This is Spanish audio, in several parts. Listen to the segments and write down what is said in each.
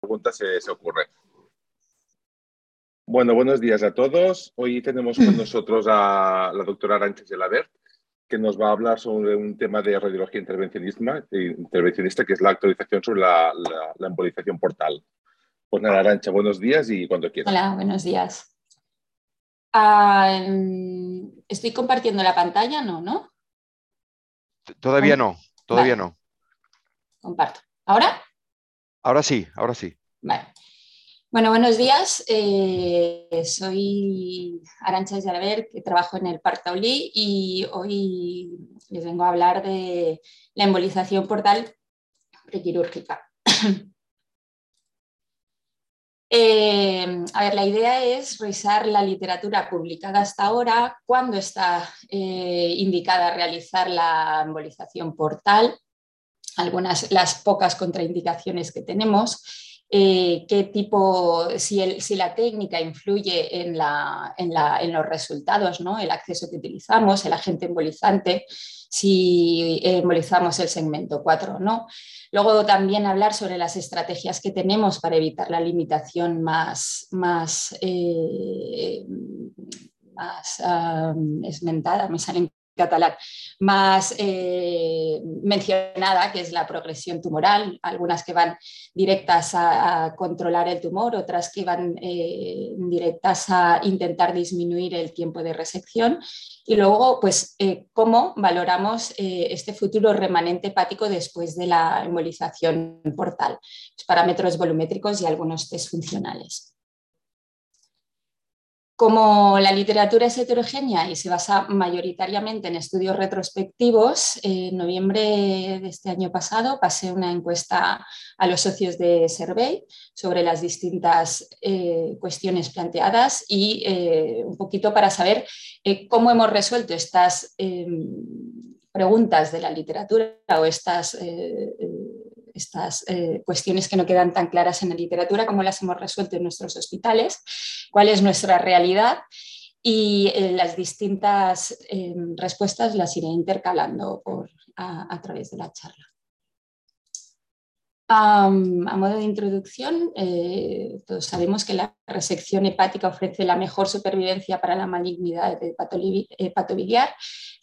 pregunta se, se ocurre. Bueno, buenos días a todos. Hoy tenemos con nosotros a la doctora Arancha Gelabert, que nos va a hablar sobre un tema de radiología intervencionista, que es la actualización sobre la, embolización portal. Pues nada, Arancha, buenos días y cuando quieras. Hola, buenos días. Ah, estoy compartiendo la pantalla, ¿no? ¿no? Todavía no, todavía no. Comparto. ¿Ahora? Ahora sí, ahora sí. Bueno, buenos días. Eh, soy Arancha Yaraber, que trabajo en el Parc Taulí y hoy les vengo a hablar de la embolización portal prequirúrgica. Eh, a ver, la idea es revisar la literatura publicada hasta ahora, cuándo está eh, indicada realizar la embolización portal, algunas, las pocas contraindicaciones que tenemos, eh, qué tipo, si, la técnica influye en, los resultados, ¿no? el acceso que utilizamos, el agente embolizante, si embolizamos el segmento 4 o no. Luego también hablar sobre las estrategias que tenemos para evitar la limitación más, más, eh, más esmentada, me salen catalán más eh, mencionada, que es la progresión tumoral, algunas que van directas a, controlar el tumor, otras que van eh, directas a intentar disminuir el tiempo de resección. Y luego, pues, eh, cómo valoramos este futuro remanente hepático después de la embolización portal, los parámetros volumétricos y algunos test funcionales. Como la literatura es heterogénea y se basa mayoritariamente en estudios retrospectivos, en noviembre de este año pasado pasé una encuesta a los socios de Survey sobre las distintas eh, cuestiones planteadas y eh, un poquito para saber eh, cómo hemos resuelto estas preguntas de la literatura o estas estas eh, cuestiones que no quedan tan claras en la literatura, cómo las hemos resuelto en nuestros hospitales, cuál es nuestra realidad y eh, las distintas eh, respuestas las iré intercalando a, través de la charla. a modo de introducción, todos sabemos que la resección hepática ofrece la mejor supervivencia para la malignidad hepatobiliar,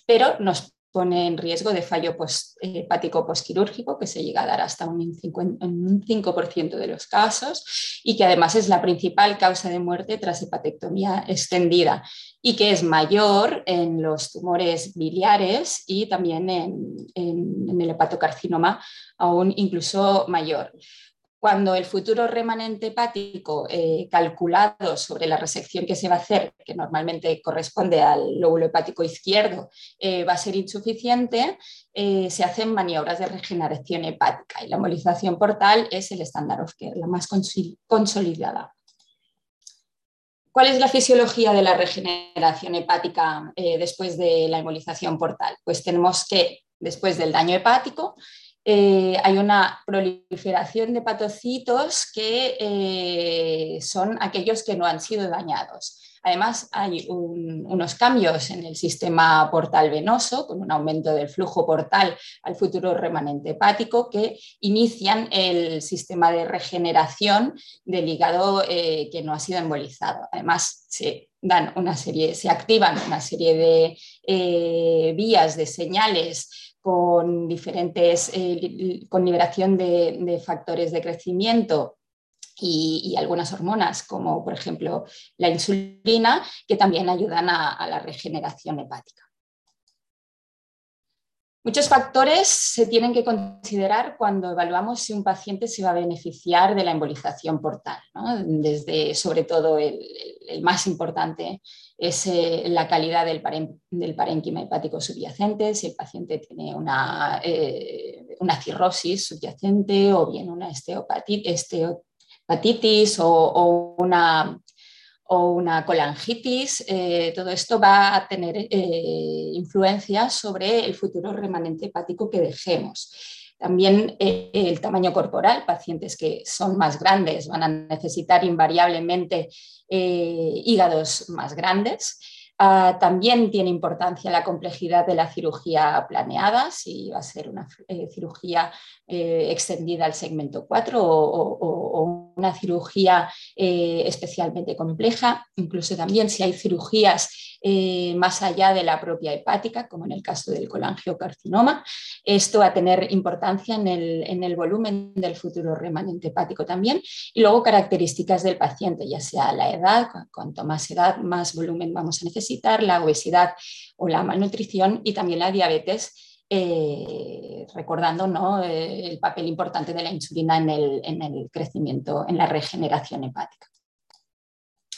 pero nos pone en riesgo de fallo hepático posquirúrgico, que se llega a dar hasta un 5%, un 5 de los casos, y que además es la principal causa de muerte tras hepatectomía extendida, y que es mayor en los tumores biliares y también en, en el hepatocarcinoma, aún incluso mayor cuando el futuro remanente hepático eh, calculado sobre la resección que se va a hacer, que normalmente corresponde al lóbulo hepático izquierdo, eh, va a ser insuficiente, eh, se hacen maniobras de regeneración hepática y la embolización portal es el estándar of care, la más consolidada. ¿Cuál es la fisiología de la regeneración hepática después de la embolización portal? Pues tenemos que, después del daño hepático, eh, hay una proliferación de patocitos que eh, son aquellos que no han sido dañados. Además, hay unos cambios en el sistema portal venoso, con un aumento del flujo portal al futuro remanente hepático, que inician el sistema de regeneración del hígado eh, que no ha sido embolizado. Además, se dan una serie, se activan una serie de vías de señales con diferentes, eh, con liberación de, factores de crecimiento y, algunas hormonas, como por ejemplo la insulina, que también ayudan a la regeneración hepática. Muchos factores se tienen que considerar cuando evaluamos si un paciente se va a beneficiar de la embolización portal. Desde, sobre todo, el, más importante es eh, la calidad del, parénquima hepático subyacente, si el paciente tiene una, eh, cirrosis subyacente o bien una esteopatitis o una o una colangitis, eh, todo esto va a tener eh, influencia sobre el futuro remanente hepático que dejemos. También eh, el tamaño corporal, pacientes que son más grandes van a necesitar invariablemente hígados más grandes. Ah, también tiene importancia la complejidad de la cirugía planeada, si va a ser una cirugía extendida al segmento 4 o, o una cirugía eh, especialmente compleja, incluso también si hay cirugías eh, más allá de la propia hepática, como en el caso del colangiocarcinoma. Esto va a tener importancia en el, volumen del futuro remanente hepático también. Y luego características del paciente, ya sea la edad, cuanto más edad, más volumen vamos a necesitar, la obesidad o la malnutrición y también la diabetes eh, recordando ¿no? Eh, el papel importante de la insulina en el, crecimiento, en la regeneración hepática.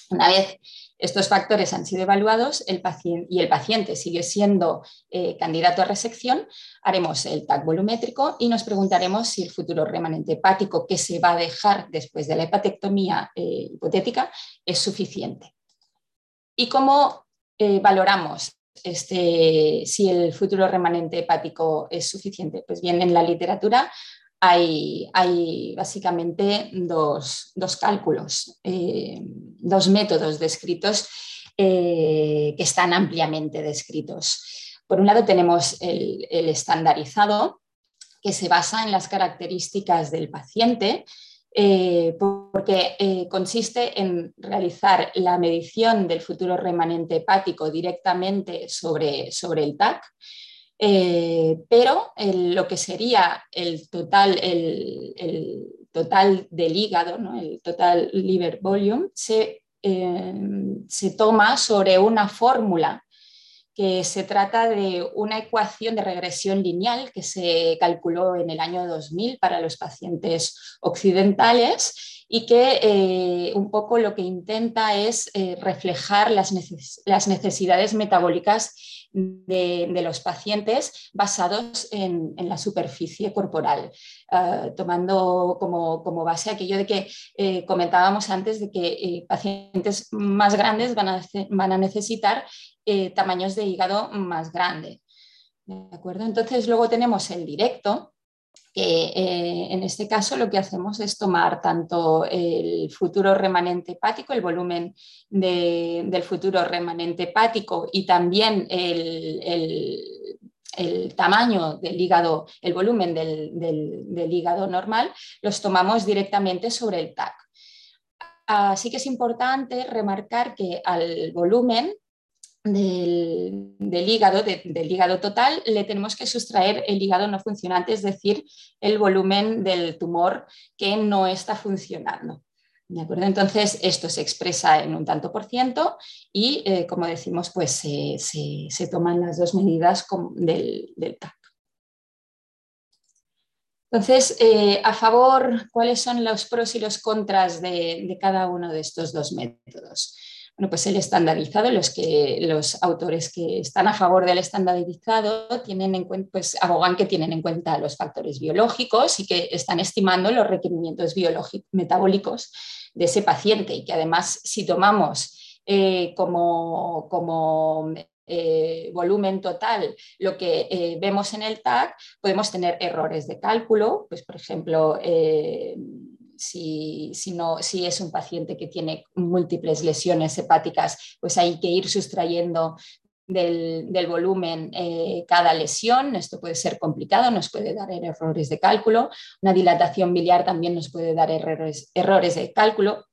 Una vez estos factores han sido evaluados el paciente, y el paciente sigue siendo eh, candidato a resección, haremos el TAC volumétrico y nos preguntaremos si el futuro remanente hepático que se va a dejar después de la hepatectomía hipotética es suficiente. ¿Y cómo valoramos este, si el futuro remanente hepático es suficiente. Pues bien, en la literatura hay, básicamente dos, cálculos, eh, dos métodos descritos eh, que están ampliamente descritos. Por un lado tenemos el estandarizado, que se basa en las características del paciente eh, porque eh, consiste en realizar la medición del futuro remanente hepático directamente sobre, sobre el TAC, eh, pero lo que sería el total, el, total del hígado, el total liver volume, se, se toma sobre una fórmula que se trata de una ecuación de regresión lineal que se calculó en el año 2000 para los pacientes occidentales y que eh, un poco lo que intenta es eh, reflejar las, necesidades metabólicas de, los pacientes basados en, la superficie corporal, ah, tomando como, base aquello de que eh, comentábamos antes de que pacientes más grandes van a, van a necesitar eh, tamaños de hígado más grande. ¿De acuerdo? Entonces luego tenemos el directo, que eh, en este caso lo que hacemos es tomar tanto el futuro remanente hepático, el volumen del futuro remanente hepático y también el, tamaño del hígado, el volumen del, hígado normal, los tomamos directamente sobre el TAC. Así que es importante remarcar que al volumen del, hígado, del hígado total, le tenemos que sustraer el hígado no funcionante, es decir, el volumen del tumor que no está funcionando. ¿De acuerdo? Entonces, esto se expresa en un tanto por ciento y, eh, como decimos, pues se, toman las dos medidas del, del TAC. Entonces, eh, a favor, ¿cuáles son los pros y los contras de cada uno de estos dos métodos? Bueno, pues el estandarizado, los, que, los autores que están a favor del estandarizado tienen en cuenta, pues abogan que tienen en cuenta los factores biológicos y que están estimando los requerimientos biológicos metabólicos de ese paciente y que además si tomamos eh, como, como eh, volumen total lo que eh, vemos en el TAC, podemos tener errores de cálculo, pues por ejemplo si, no, si es un paciente que tiene múltiples lesiones hepáticas, pues hay que ir sustrayendo del, volumen eh, cada lesión. Esto puede ser complicado, nos puede dar errores de cálculo. Una dilatación biliar también nos puede dar errores, errores de cálculo.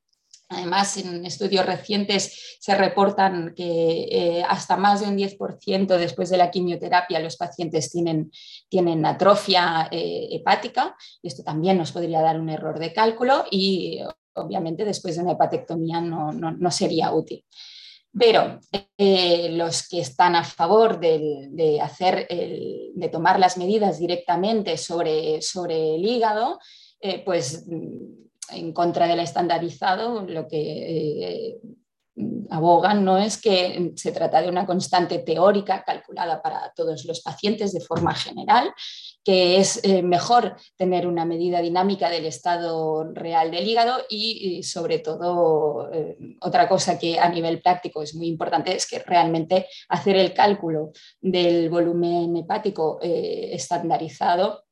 Además, en estudios recientes se reportan que eh, hasta más de un 10% después de la quimioterapia los pacientes tienen, tienen atrofia eh, hepática y esto también nos podría dar un error de cálculo y obviamente después de una hepatectomía no, sería útil. Pero eh, los que están a favor de, hacer de tomar las medidas directamente sobre, sobre el hígado, pues en contra del estandarizado, lo que eh, abogan no es que se trata de una constante teórica calculada para todos los pacientes de forma general, que es eh, mejor tener una medida dinámica del estado real del hígado y, sobre todo eh, otra cosa que a nivel práctico es muy importante es que realmente hacer el cálculo del volumen hepático estandarizado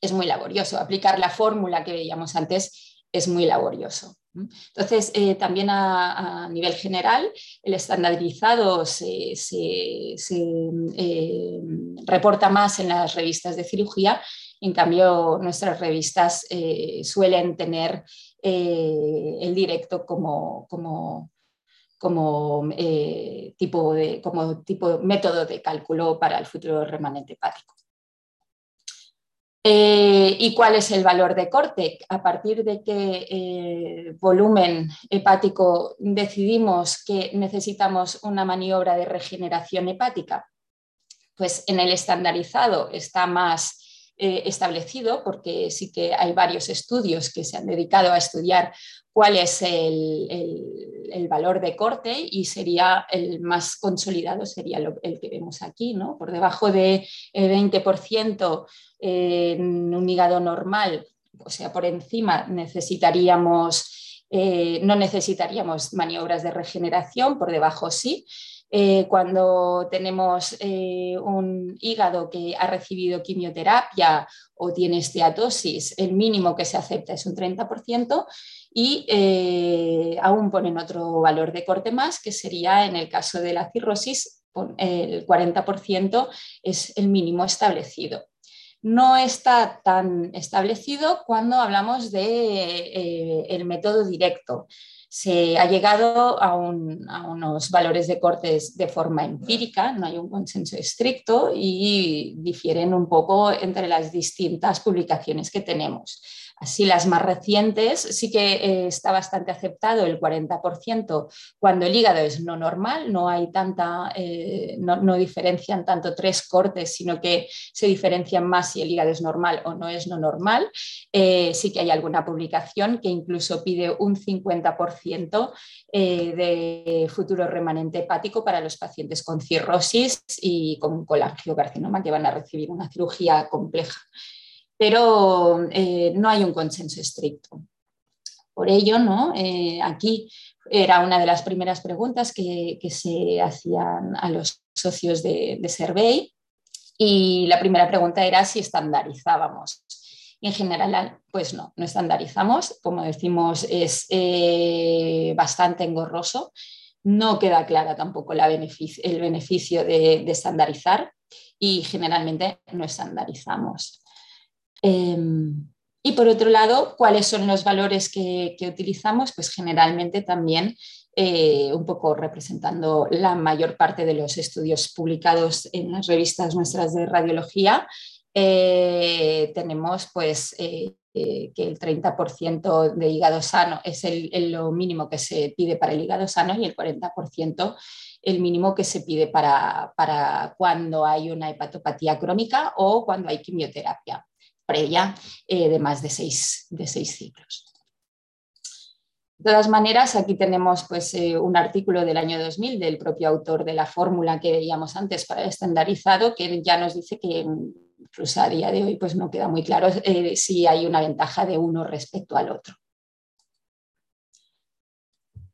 es muy laborioso. Aplicar la fórmula que veíamos antes es muy laborioso. Entonces, eh, también a, nivel general, el estandarizado se, eh, reporta más en las revistas de cirugía En cambio, nuestras revistas eh, suelen tener el directo como, como, como, tipo de, como tipo método de cálculo para el futuro remanente hepático. ¿Y cuál es el valor de corte? A partir de qué volumen hepático decidimos que necesitamos una maniobra de regeneración hepática pues en el estandarizado está más eh, establecido porque sí que hay varios estudios que se han dedicado a estudiar cuál es el, valor de corte y sería el más consolidado, sería el que vemos aquí, ¿no? Por debajo de 20% eh, en un hígado normal, o sea, por encima necesitaríamos, eh, no necesitaríamos maniobras de regeneración, por debajo sí, eh, cuando tenemos eh, un hígado que ha recibido quimioterapia o tiene esteatosis, el mínimo que se acepta es un 30% y aún ponen otro valor de corte más, que sería en el caso de la cirrosis, el 40% es el mínimo establecido no está tan establecido cuando hablamos del el método directo se ha llegado a, unos valores de cortes de forma empírica, no hay un consenso estricto y difieren un poco entre las distintas publicaciones que tenemos. Así, las más recientes sí que eh, está bastante aceptado el 40% cuando el hígado es no normal, no hay tanta, eh, no, diferencian tanto tres cortes, sino que se diferencian más si el hígado es normal o no es no normal. Eh, sí que hay alguna publicación que incluso pide un 50% de futuro remanente hepático para los pacientes con cirrosis y con colangiocarcinoma que van a recibir una cirugía compleja pero eh, no hay un consenso estricto. Por ello, ¿no? Eh, aquí era una de las primeras preguntas que, se hacían a los socios de, de, Survey y la primera pregunta era si estandarizábamos. en general, pues no, no estandarizamos. Como decimos, es eh, bastante engorroso. No queda clara tampoco el beneficio de, de estandarizar y generalmente no estandarizamos. Em, y por otro lado, ¿cuáles son los valores que, utilizamos? Pues generalmente también eh, un poco representando la mayor parte de los estudios publicados en las revistas nuestras de radiología, eh, tenemos pues eh, que el 30% de hígado sano es lo mínimo que se pide para el hígado sano y el 40% el mínimo que se pide para, para cuando hay una hepatopatía crónica o cuando hay quimioterapia previa eh, de más de seis, de seis ciclos. De todas maneras, aquí tenemos pues, eh, un artículo del año 2000 del propio autor de la fórmula que veíamos antes para el estandarizado, que ya nos dice que incluso a día de hoy pues, no queda muy claro eh, si hay una ventaja de uno respecto al otro.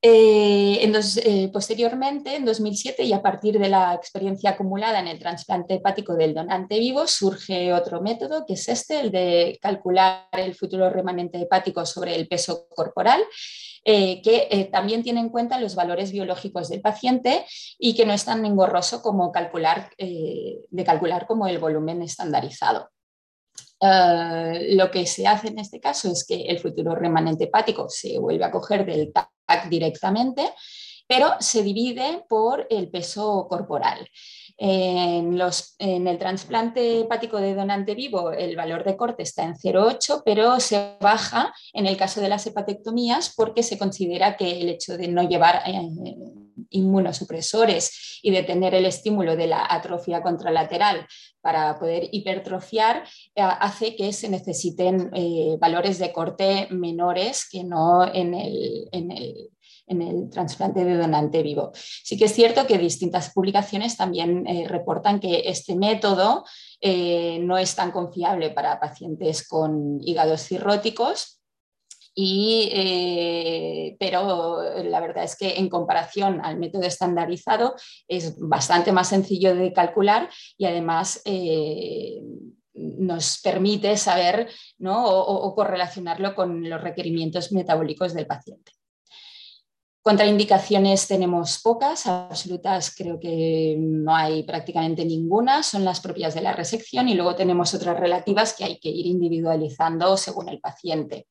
Eh, eh, posteriormente, en 2007, y a partir de la experiencia acumulada en el trasplante hepático del donante vivo, surge otro método, que es este, el de calcular el futuro remanente hepático sobre el peso corporal, eh, que también tiene en cuenta los valores biológicos del paciente y que no es tan engorroso como calcular, de calcular como el volumen estandarizado. Lo que se hace en este caso es que el futuro remanente hepático se vuelve a coger del directamente, pero se divide por el peso corporal. En, el trasplante hepático de donante vivo el valor de corte está en 0,8, pero se baja en el caso de las hepatectomías porque se considera que el hecho de no llevar eh, inmunosupresores y de tener el estímulo de la atrofia contralateral para poder hipertrofiar eh, hace que se necesiten eh, valores de corte menores que no en el, en el en el trasplante de donante vivo. Sí que es cierto que distintas publicaciones también eh, reportan que este método no es tan confiable para pacientes con hígados cirróticos, eh, pero la verdad es que en comparación al método estandarizado es bastante más sencillo de calcular y además nos permite saber o correlacionarlo con los requerimientos metabólicos del paciente. Contraindicaciones tenemos pocas, absolutas creo que no hay prácticamente ninguna, son las propias de la resección y luego tenemos otras relativas que hay que ir individualizando según el paciente.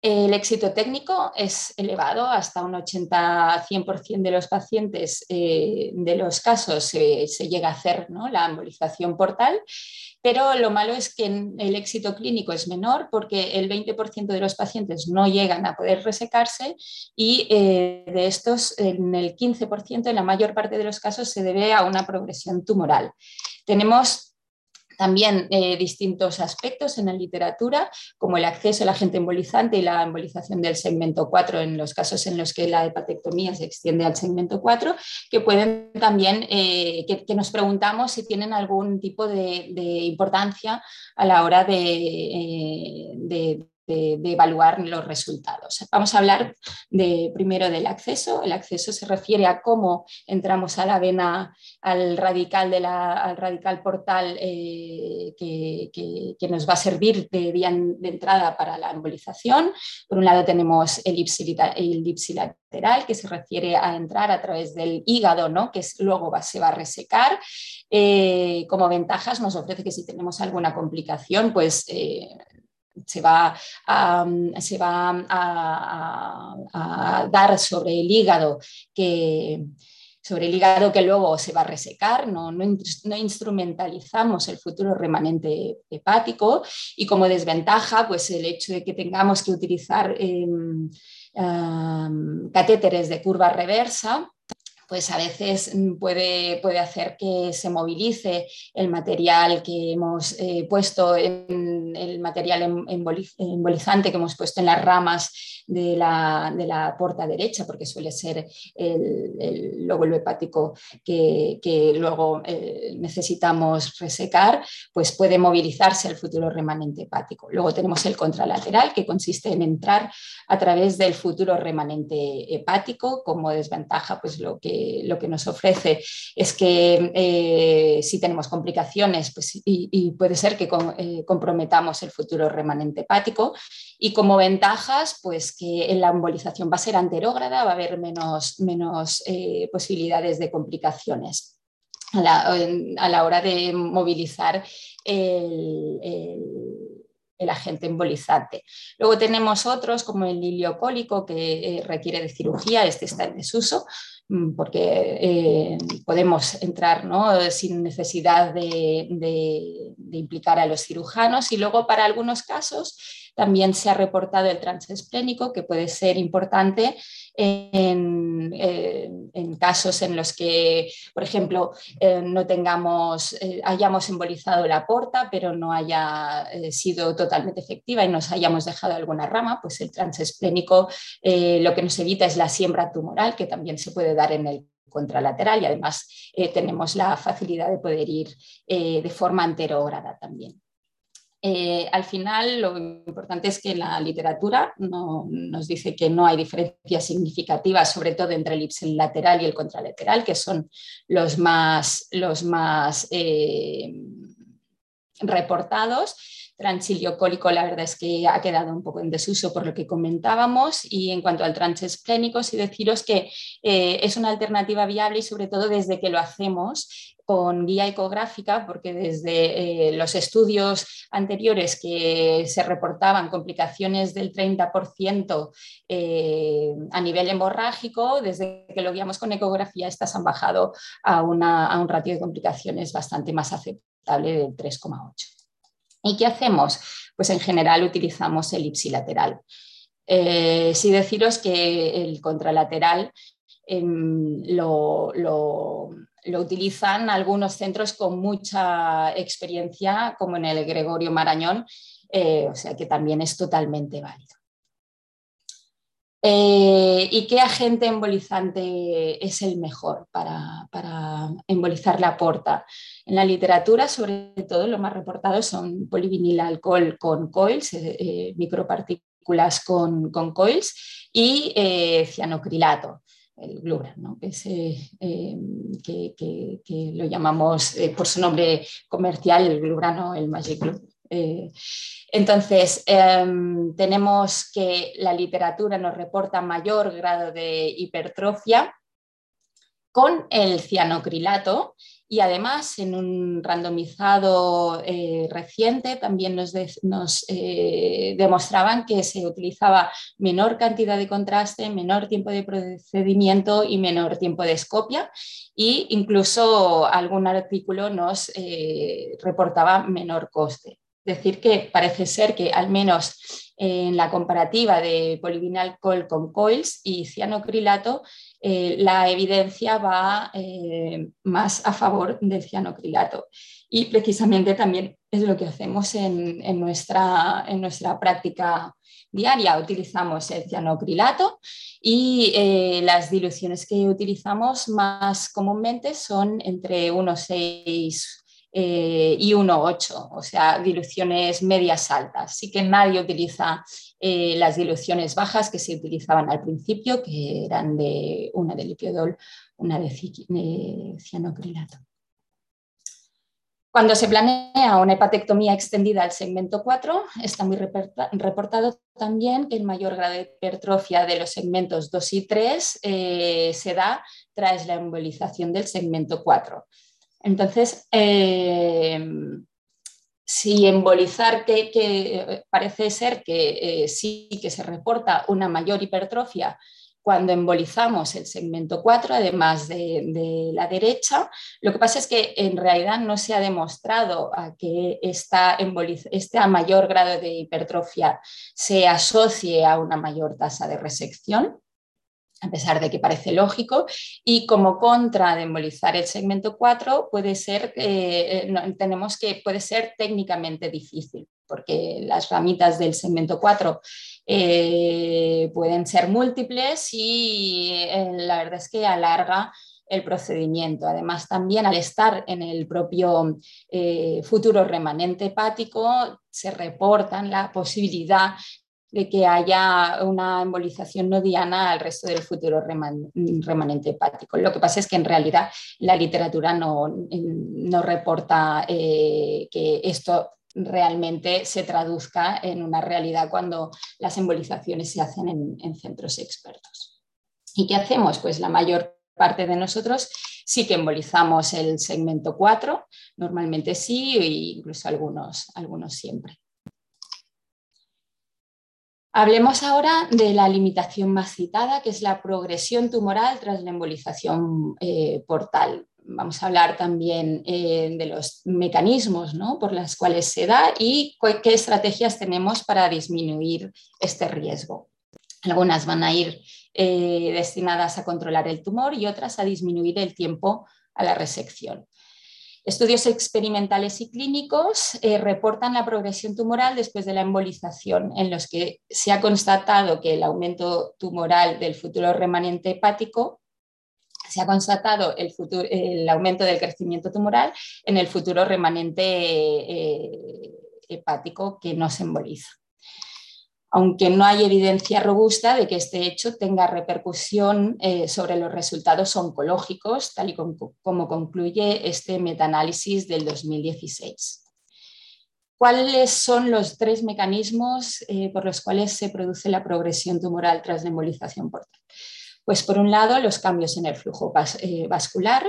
El éxito técnico es elevado, hasta un 80-100% de los pacientes eh, de los casos se llega a hacer la embolización portal, pero lo malo es que el éxito clínico es menor porque el 20% de los pacientes no llegan a poder resecarse y eh, de estos, en el 15%, en la mayor parte de los casos, se debe a una progresión tumoral. Tenemos también eh, distintos aspectos en la literatura, como el acceso al agente embolizante y la embolización del segmento 4 en los casos en los que la hepatectomía se extiende al segmento 4, que pueden también, eh, que, nos preguntamos si tienen algún tipo de, importancia a la hora de eh, de, evaluar los resultados. Vamos a hablar de, primero del acceso. El acceso se refiere a cómo entramos a la vena, al radical, de la, al radical portal eh, que, que, nos va a servir de vía de entrada para la embolización. Por un lado tenemos el ipsilateral, que se refiere a entrar a través del hígado, ¿no? que luego va, se va a resecar. Eh, como ventajas nos ofrece que si tenemos alguna complicación, pues eh, se va, a, se va a, dar sobre el hígado que sobre el hígado que luego se va a resecar, no, no, instrumentalizamos el futuro remanente hepático y como desventaja, pues el hecho de que tengamos que utilizar em, catéteres de curva reversa, pues a veces mm, puede, puede hacer que se movilice el material que hemos eh, puesto, en, el material em, embolizante que hemos puesto en las ramas de la, de la puerta derecha, porque suele ser el, el lóbulo hepático que, luego eh, necesitamos resecar, pues puede movilizarse el futuro remanente hepático. Luego tenemos el contralateral, que consiste en entrar a través del futuro remanente hepático, como desventaja, pues lo que lo que nos ofrece es que eh, si tenemos complicaciones pues, y, puede ser que eh, comprometamos el futuro remanente hepático y como ventajas pues que la embolización va a ser anterógrada, va a haber menos, menos eh, posibilidades de complicaciones. A la, hora de movilizar el, agente embolizante. Luego tenemos otros como el iliocólico que requiere de cirugía, este está en desuso, porque eh, podemos entrar sin necesidad de, implicar a los cirujanos. Y luego para algunos casos también se ha reportado el transesplénico que puede ser importante en, eh, casos en los que, por ejemplo, eh, no tengamos, hayamos embolizado la porta, pero no haya sido totalmente efectiva y nos hayamos dejado alguna rama, pues el transesplénico lo que nos evita es la siembra tumoral, que también se puede en el contralateral y además eh, tenemos la facilidad de poder ir eh, de forma anterógrada también. Eh, al final, lo importante es que la literatura nos dice que no hay diferencias significativas, sobre todo entre el ipsilateral y el contralateral, que son los más, los más reportados transiliocólico la verdad es que ha quedado un poco en desuso por lo que comentábamos y en cuanto al transesplénico sí deciros que eh, es una alternativa viable y sobre todo desde que lo hacemos con guía ecográfica, porque desde eh, los estudios anteriores que se reportaban complicaciones del 30% eh, a nivel hemorrágico, desde que lo guiamos con ecografía, estas han bajado a, a un ratio de complicaciones bastante más aceptable del 3,8. ¿Y qué hacemos? Pues en general utilizamos el ipsilateral. Eh, sí deciros que el contralateral em, lo, utilizan algunos centros con mucha experiencia, como en el Gregorio Marañón, eh, o sea que también es totalmente válido. Eh, ¿Y qué agente embolizante es el mejor para, embolizar la porta? En la literatura, sobre todo, lo más reportado son polivinil alcohol con coils, eh, eh, micropartículas con, coils y cianocrilato el Glubran, que, lo llamamos por su nombre comercial el Glubrano, el Magic Glue Eh, entonces, em, tenemos que la literatura nos reporta mayor grado de hipertrofia con el cianocrilato y además en un randomizado eh, reciente también nos, eh, demostraban que se utilizaba menor cantidad de contraste, menor tiempo de procedimiento y menor tiempo de escopia e incluso algún artículo nos reportaba menor coste. Decir, que parece ser que al menos en la comparativa de polivinal col con coils y cianocrilato eh, la evidencia va eh, más a favor del cianocrilato. Y precisamente también es lo que hacemos en, nuestra, en nuestra práctica diaria. Utilizamos el cianocrilato y eh, las diluciones que utilizamos más comúnmente son entre 1,6 y 1,8, o sea, diluciones medias altas. Sí que nadie utiliza eh, las diluciones bajas que se utilizaban al principio, que eran de una de lipiodol, una de, cianocrilato. Cuando se planea una hepatectomía extendida al segmento 4, está muy reportado también que el mayor grado de hipertrofia de los segmentos 2 y 3 eh, se da tras la embolización del segmento 4. Entonces, eh, si embolizar, que, eh, parece ser que eh, sí que se reporta una mayor hipertrofia cuando embolizamos el segmento 4, además de, la derecha, lo que pasa es que en realidad no se ha demostrado a que esta este mayor grado de hipertrofia se asocie a una mayor tasa de resección a pesar de que parece lógico, y como contra de embolizar el segmento 4 puede ser, eh, tenemos que puede ser técnicamente difícil, porque las ramitas del segmento 4 eh, pueden ser múltiples y eh, la verdad es que alarga el procedimiento. Además, también al estar en el propio futuro remanente hepático, se reportan la posibilidad de que haya una embolización nodiana al resto del futuro remanente hepático. Lo que pasa es que en realidad la literatura no, no reporta eh, que esto realmente se traduzca en una realidad cuando las embolizaciones se hacen en, en centros expertos. ¿Y qué hacemos? Pues la mayor parte de nosotros sí que embolizamos el segmento 4, normalmente sí, e incluso algunos, algunos siempre. Hablemos ahora de la limitación más citada, que es la progresión tumoral tras la embolización eh, portal. Vamos a hablar también eh, de los mecanismos por los cuales se da y qué estrategias tenemos para disminuir este riesgo. Algunas van a ir eh, destinadas a controlar el tumor y otras a disminuir el tiempo a la resección. Estudios experimentales y clínicos eh, reportan la progresión tumoral después de la embolización, en los que se ha constatado que el aumento tumoral del futuro remanente hepático se ha constatado el, futuro, el aumento del crecimiento tumoral en el futuro remanente eh, hepático que no se emboliza aunque no hay evidencia robusta de que este hecho tenga repercusión eh, sobre los resultados oncológicos, tal y como, concluye este metaanálisis del 2016. ¿Cuáles son los tres mecanismos eh, por los cuales se produce la progresión tumoral tras la embolización portal? Pues por un lado, los cambios en el flujo eh, vascular.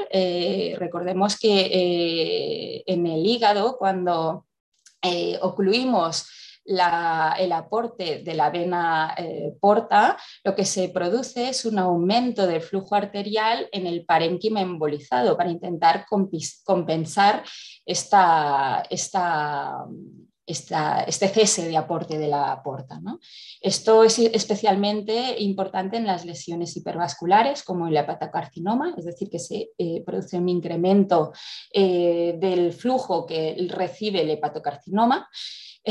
recordemos que en el hígado, cuando ocluimos el aporte de la vena eh, porta, lo que se produce es un aumento del flujo arterial en el parénquima embolizado para intentar compensar esta, este cese de aporte de la porta. Esto es especialmente importante en las lesiones hipervasculares, como el hepatocarcinoma, es decir, que se eh, produce un incremento eh, del flujo que recibe el hepatocarcinoma.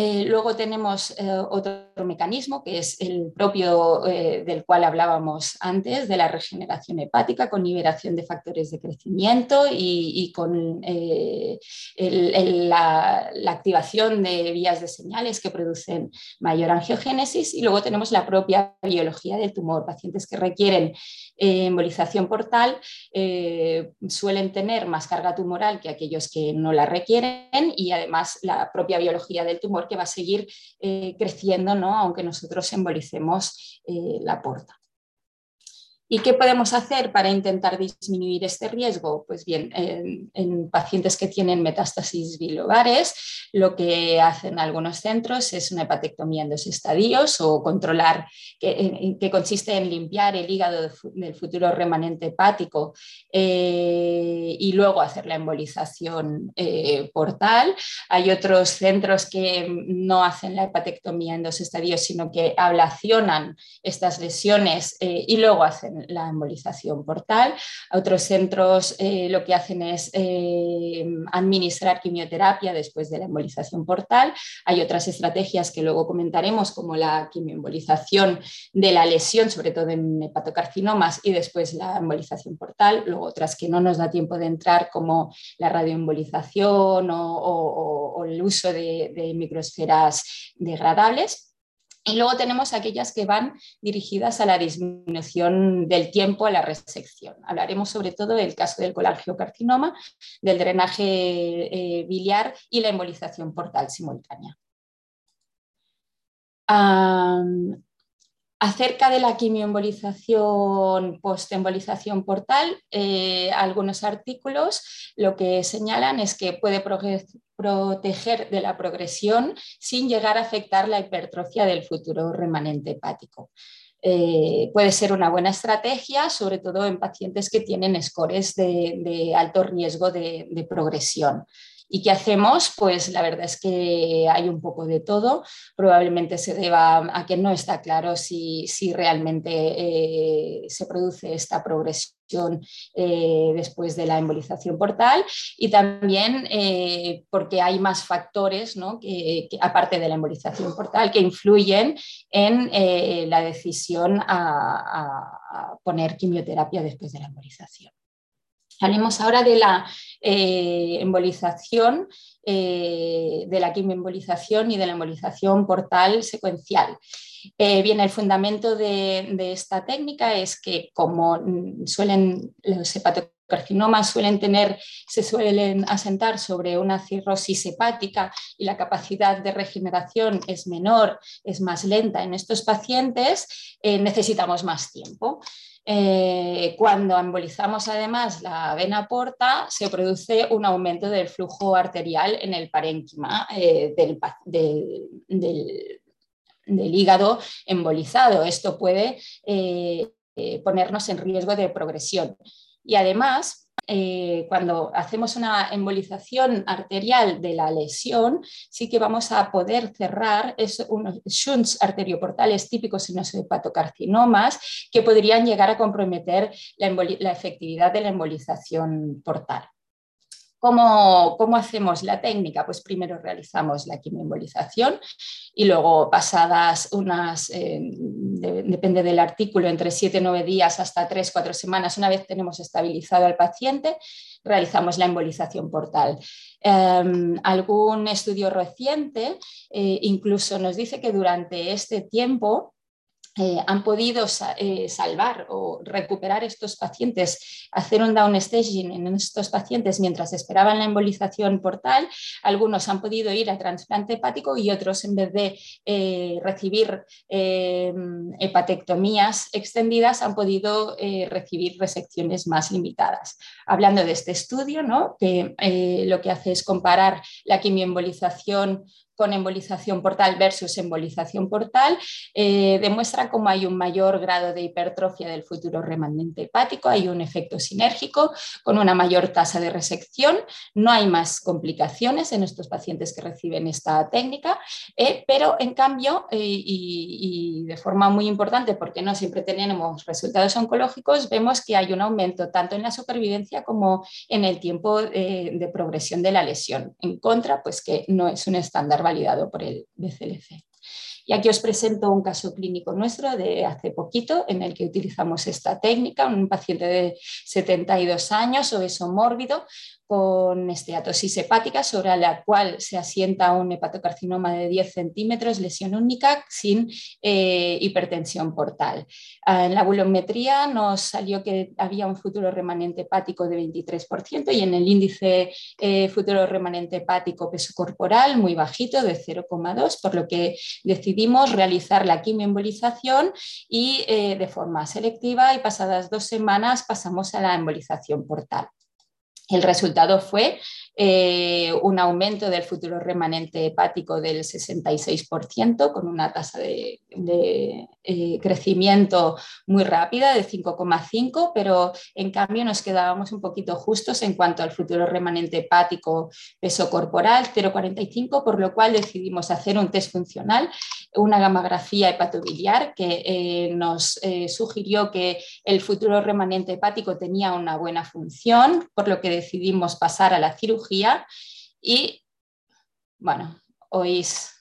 Eh, luego tenemos eh, otro mecanismo que es el propio eh, del cual hablábamos antes, de la regeneración hepática con liberación de factores de crecimiento y, con la, activación de vías de señales que producen mayor angiogénesis. Y luego tenemos la propia biología del tumor. Pacientes que requieren embolización portal suelen tener más carga tumoral que aquellos que no la requieren y además la propia biología del tumor que va a seguir eh, creciendo, ¿no? aunque nosotros embolicemos eh, la porta. ¿Y qué podemos hacer para intentar disminuir este riesgo? Pues bien, en, pacientes que tienen metástasis biliovares, lo que hacen algunos centros es una hepatectomía en dos estadios o controlar, que, consiste en limpiar el hígado del futuro remanente hepático eh, y luego hacer la embolización eh, portal. Hay otros centros que no hacen la hepatectomía en dos estadios, sino que ablacionan estas lesiones eh, y luego hacen la embolización portal. Otros centros eh, lo que hacen es eh, administrar quimioterapia después de la embolización portal. Hay otras estrategias que luego comentaremos, como la quimioembolización de la lesión, sobre todo en hepatocarcinomas, y después la embolización portal. Luego otras que no nos da tiempo de entrar, como la radioembolización o, el uso de microesferas degradables. Y luego tenemos aquellas que van dirigidas a la disminución del tiempo a la resección. Hablaremos sobre todo del caso del colangiocarcinoma, del drenaje eh, biliar y la embolización portal simultánea. Acerca de la quimioembolización, postembolización portal, eh, algunos artículos lo que señalan es que puede proteger de la progresión sin llegar a afectar la hipertrofia del futuro remanente hepático. Eh, puede ser una buena estrategia, sobre todo en pacientes que tienen scores de, alto riesgo de progresión. ¿Y qué hacemos? Pues la verdad es que hay un poco de todo. Probablemente se deba a que no está claro si, realmente eh, se produce esta progresión eh, después de la embolización portal y también eh, porque hay más factores, que, aparte de la embolización portal, que influyen en la decisión a poner quimioterapia después de la embolización. Hablemos ahora de la eh, embolización, eh, de la quimioembolización y de la embolización portal secuencial. Eh, el fundamento de, esta técnica es que como suelen los hepatocarcinomas suelen tener, se suelen asentar sobre una cirrosis hepática y la capacidad de regeneración es menor, es más lenta en estos pacientes, necesitamos más tiempo. Eh, cuando embolizamos además la vena porta, se produce un aumento del flujo arterial en el parénquima eh, del, hígado embolizado. Esto puede eh, ponernos en riesgo de progresión. Y además, eh, cuando hacemos una embolización arterial de la lesión, sí que vamos a poder cerrar unos shunts arterioportales típicos en los hepatocarcinomas que podrían llegar a comprometer la efectividad de la embolización portal. ¿Cómo, hacemos la técnica? Pues primero realizamos la quimioembolización y luego pasadas unas, eh, depende del artículo, entre 7 9 días hasta 3 4 semanas, una vez tenemos estabilizado al paciente, realizamos la embolización portal. Em, algún estudio reciente eh, incluso nos dice que durante este tiempo eh, han podido eh, salvar o recuperar estos pacientes, hacer un down staging en estos pacientes mientras esperaban la embolización portal. Algunos han podido ir a trasplante hepático y otros, en vez de eh, recibir hepatectomías extendidas, han podido recibir resecciones más limitadas. Hablando de este estudio, ¿no? que lo que hace es comparar la quimioembolización con embolización portal versus embolización portal, eh, demuestra cómo hay un mayor grado de hipertrofia del futuro remanente hepático, hay un efecto sinérgico con una mayor tasa de resección, no hay más complicaciones en estos pacientes que reciben esta técnica, eh, pero en cambio, eh, y, de forma muy importante, porque no siempre tenemos resultados oncológicos, vemos que hay un aumento tanto en la supervivencia como en el tiempo de progresión de la lesión. En contra, pues que no es un estándar validado por el DCLC. Y aquí os presento un caso clínico nuestro de hace poquito en el que utilizamos esta técnica, un paciente de 72 años, obeso mórbido, con esteatosis hepática sobre la cual se asienta un hepatocarcinoma de 10 centímetros, lesión única, sin eh, hipertensión portal. Ah, en la volumetría nos salió que había un futuro remanente hepático de 23% y en el índice eh, futuro remanente hepático peso corporal muy bajito de 0,2, por lo que decidimos realizar la quimioembolización y eh, de forma selectiva y pasadas dos semanas pasamos a la embolización portal. El resultado fue eh, un aumento del futuro remanente hepático del 66%, con una tasa de, eh, crecimiento muy rápida de 5,5, pero en cambio nos quedábamos un poquito justos en cuanto al futuro remanente hepático peso corporal, 0,45, por lo cual decidimos hacer un test funcional, una gamografía hepatobiliar que eh, nos sugirió que el futuro remanente hepático tenía una buena función, por lo que decidimos pasar a la cirugía y, bueno, oís,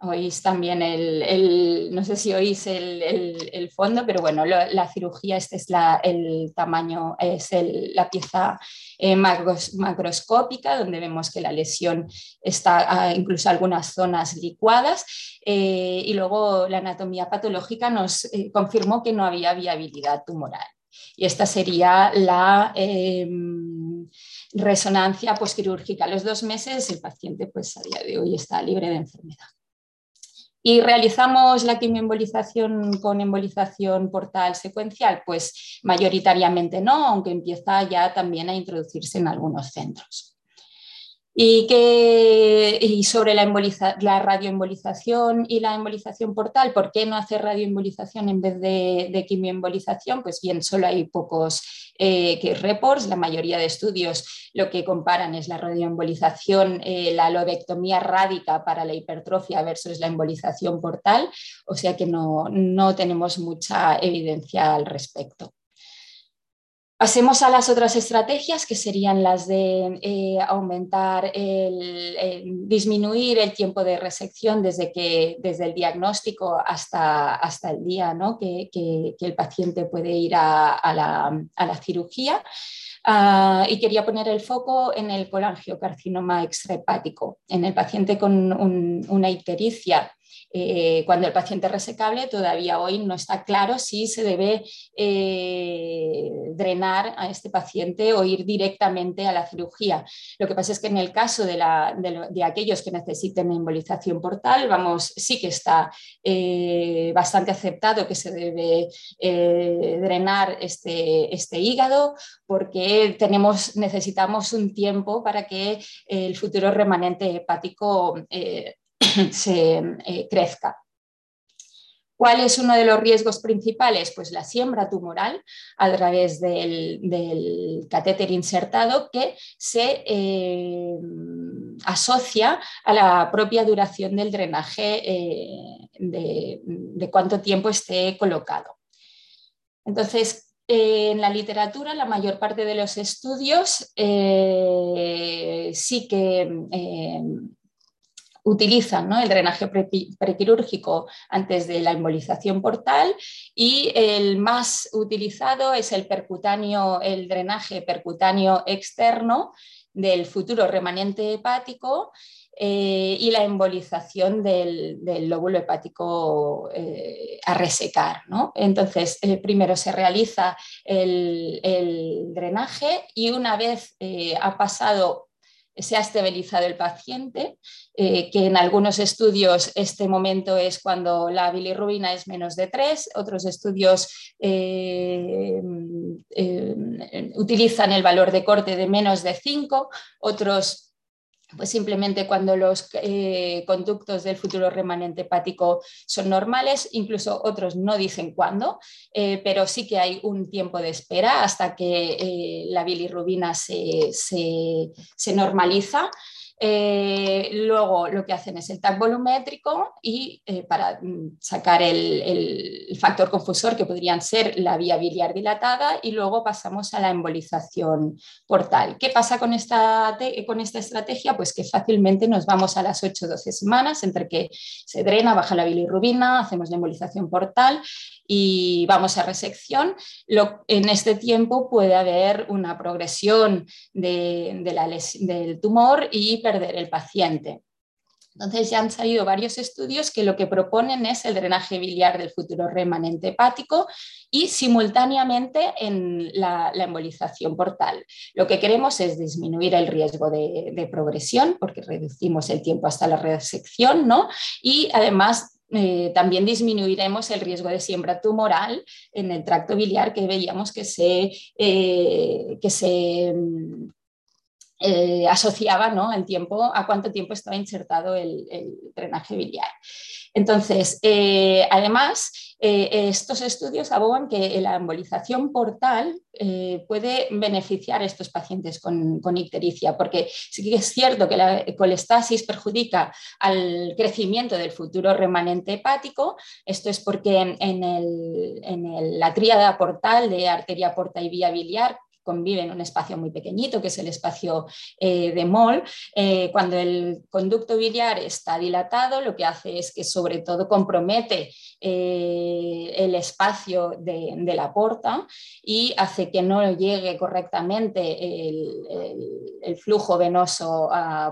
oís también el, no sé si oís el, fondo, pero bueno, la cirugía, este es el tamaño, es la pieza eh, macroscópica, donde vemos que la lesión está incluso algunas zonas licuadas, eh, y luego la anatomía patológica nos eh, confirmó que no había viabilidad tumoral. Y esta sería la em, resonancia posquirúrgica. A los dos meses el paciente pues, a día de hoy está libre de enfermedad. Y realizamos la quimioembolización con embolización portal secuencial, pues mayoritariamente no, aunque empieza ya también a introducirse en algunos centros. Y, y sobre la, radioembolización y la embolización portal, ¿por qué no hacer radioembolización en vez de, de quimioembolización? Pues bien, solo hay pocos eh, que reports, la mayoría de estudios lo que comparan es la radioembolización, eh, la lobectomía rádica para la hipertrofia versus la embolización portal, o sea que no, no tenemos mucha evidencia al respecto. Pasemos a las otras estrategias que serían las de eh, aumentar, disminuir el tiempo de resección desde, que, desde el diagnóstico hasta, hasta el día ¿no? que, el paciente puede ir a, la, cirugía. Ah, y quería poner el foco en el colangiocarcinoma extrahepático, en el paciente con una ictericia eh, cuando el paciente es resecable, todavía hoy no está claro si se debe eh, drenar a este paciente o ir directamente a la cirugía. Lo que pasa es que en el caso de, aquellos que necesiten embolización portal, vamos, sí que está eh, bastante aceptado que se debe drenar este, este, hígado porque tenemos, necesitamos un tiempo para que el futuro remanente hepático se eh, crezca. ¿Cuál es uno de los riesgos principales? Pues la siembra tumoral a través del, catéter insertado que se eh, asocia a la propia duración del drenaje eh, de, cuánto tiempo esté colocado. Entonces, en la literatura, la mayor parte de los estudios sí que utilizan el drenaje prequirúrgico antes de la embolización portal y el más utilizado es el percutáneo, el drenaje percutáneo externo del futuro remanente hepático eh, y la embolización del, lóbulo hepático eh, a resecar. Entonces, eh, primero se realiza el, drenaje y una vez ha pasado se ha estabilizado el paciente, eh, que en algunos estudios este momento es cuando la bilirrubina es menos de 3, otros estudios eh, eh, utilizan el valor de corte de menos de 5, otros pues simplemente cuando los eh, conductos del futuro remanente hepático son normales, incluso otros no dicen cuándo, eh, pero sí que hay un tiempo de espera hasta que eh, la bilirrubina se, normaliza. Eh, luego lo que hacen es el TAC volumétrico y eh, para mm, sacar el, factor confusor que podrían ser la vía biliar dilatada y luego pasamos a la embolización portal. ¿Qué pasa con esta, con esta estrategia? Pues que fácilmente nos vamos a las 8-12 semanas entre que se drena, baja la bilirrubina, hacemos la embolización portal y vamos a resección. en este tiempo puede haber una progresión de, del tumor y perder el paciente. Entonces ya han salido varios estudios que lo que proponen es el drenaje biliar del futuro remanente hepático y simultáneamente en la, embolización portal. Lo que queremos es disminuir el riesgo de, progresión porque reducimos el tiempo hasta la resección ¿no? y además eh, también disminuiremos el riesgo de siembra tumoral en el tracto biliar que veíamos que se, eh, que se eh, asociaba ¿no? el tiempo, a cuánto tiempo estaba insertado el, drenaje biliar. Entonces, eh, además, eh, estos estudios abogan que la embolización portal puede beneficiar a estos pacientes con, ictericia, porque sí que es cierto que la colestasis perjudica al crecimiento del futuro remanente hepático. Esto es porque en, en la tríada portal de arteria porta y vía biliar convive en un espacio muy pequeñito, que es el espacio eh, de Moll. Eh, cuando el conducto biliar está dilatado, lo que hace es que sobre todo compromete eh, el espacio de, la porta y hace que no llegue correctamente el, flujo venoso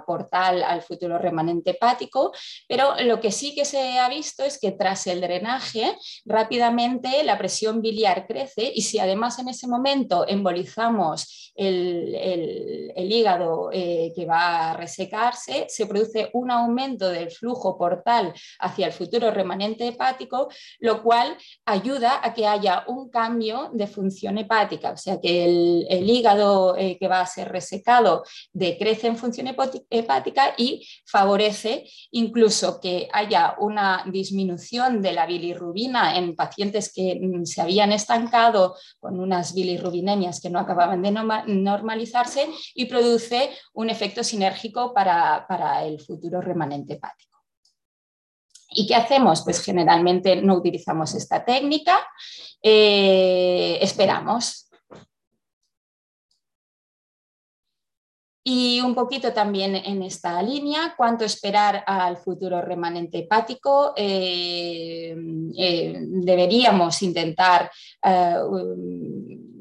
portal al futuro remanente hepático, pero lo que sí que se ha visto es que tras el drenaje rápidamente la presión biliar crece y si además en ese momento embolizamos el, hígado eh, que va a resecarse, se produce un aumento del flujo portal hacia el futuro remanente hepático, lo cual ayuda a que haya un cambio de función hepática, o sea que el, hígado eh, que va a ser resecado decrece en función hepática y favorece incluso que haya una disminución de la bilirrubina en pacientes que mm, se habían estancado con unas bilirrubinemias que no acababan de normalizarse y produce un efecto sinérgico para, el futuro remanente hepático. ¿Y qué hacemos? Pues generalmente no utilizamos esta técnica, eh, esperamos. Y un poquito también en esta línea, cuánto esperar al futuro remanente hepático. Eh, eh, deberíamos intentar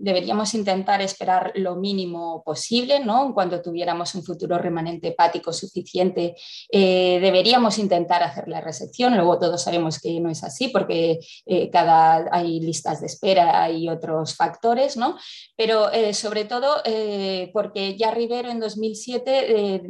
deberíamos intentar esperar lo mínimo posible, ¿no? Cuando tuviéramos un futuro remanente hepático suficiente, eh, deberíamos intentar hacer la resección. Luego todos sabemos que no es así porque eh, cada, hay listas de espera y otros factores, ¿no? Pero eh, sobre todo porque ya Rivero en 2007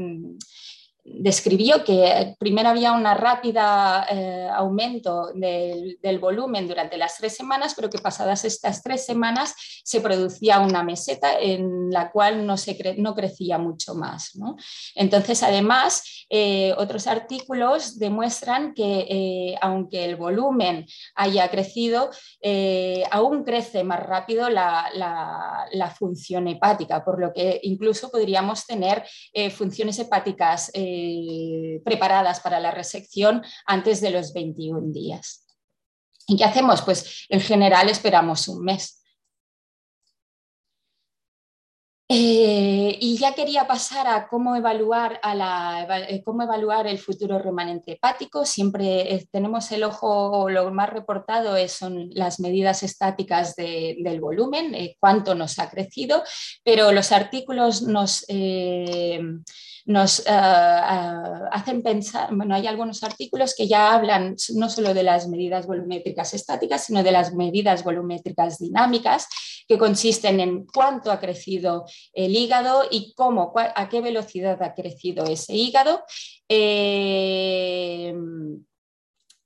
describió que primero había un rápido eh, aumento del, volumen durante las tres semanas, pero que pasadas estas tres semanas se producía una meseta en la cual no, crecía mucho más. Entonces, además, eh, otros artículos demuestran que eh, aunque el volumen haya crecido, aún crece más rápido la, función hepática, por lo que incluso podríamos tener funciones hepáticas eh, preparadas para la resección antes de los 21 días. ¿Y qué hacemos? Pues en general esperamos un mes. Eh, y ya quería pasar a cómo evaluar, eh, cómo evaluar el futuro remanente hepático. Siempre tenemos el ojo, lo más reportado son las medidas estáticas del volumen, cuánto nos ha crecido, pero los artículos nos nos eh, eh, hacen pensar, bueno, hay algunos artículos que ya hablan no solo de las medidas volumétricas estáticas, sino de las medidas volumétricas dinámicas, que consisten en cuánto ha crecido el hígado y cómo, a qué velocidad ha crecido ese hígado. Eh,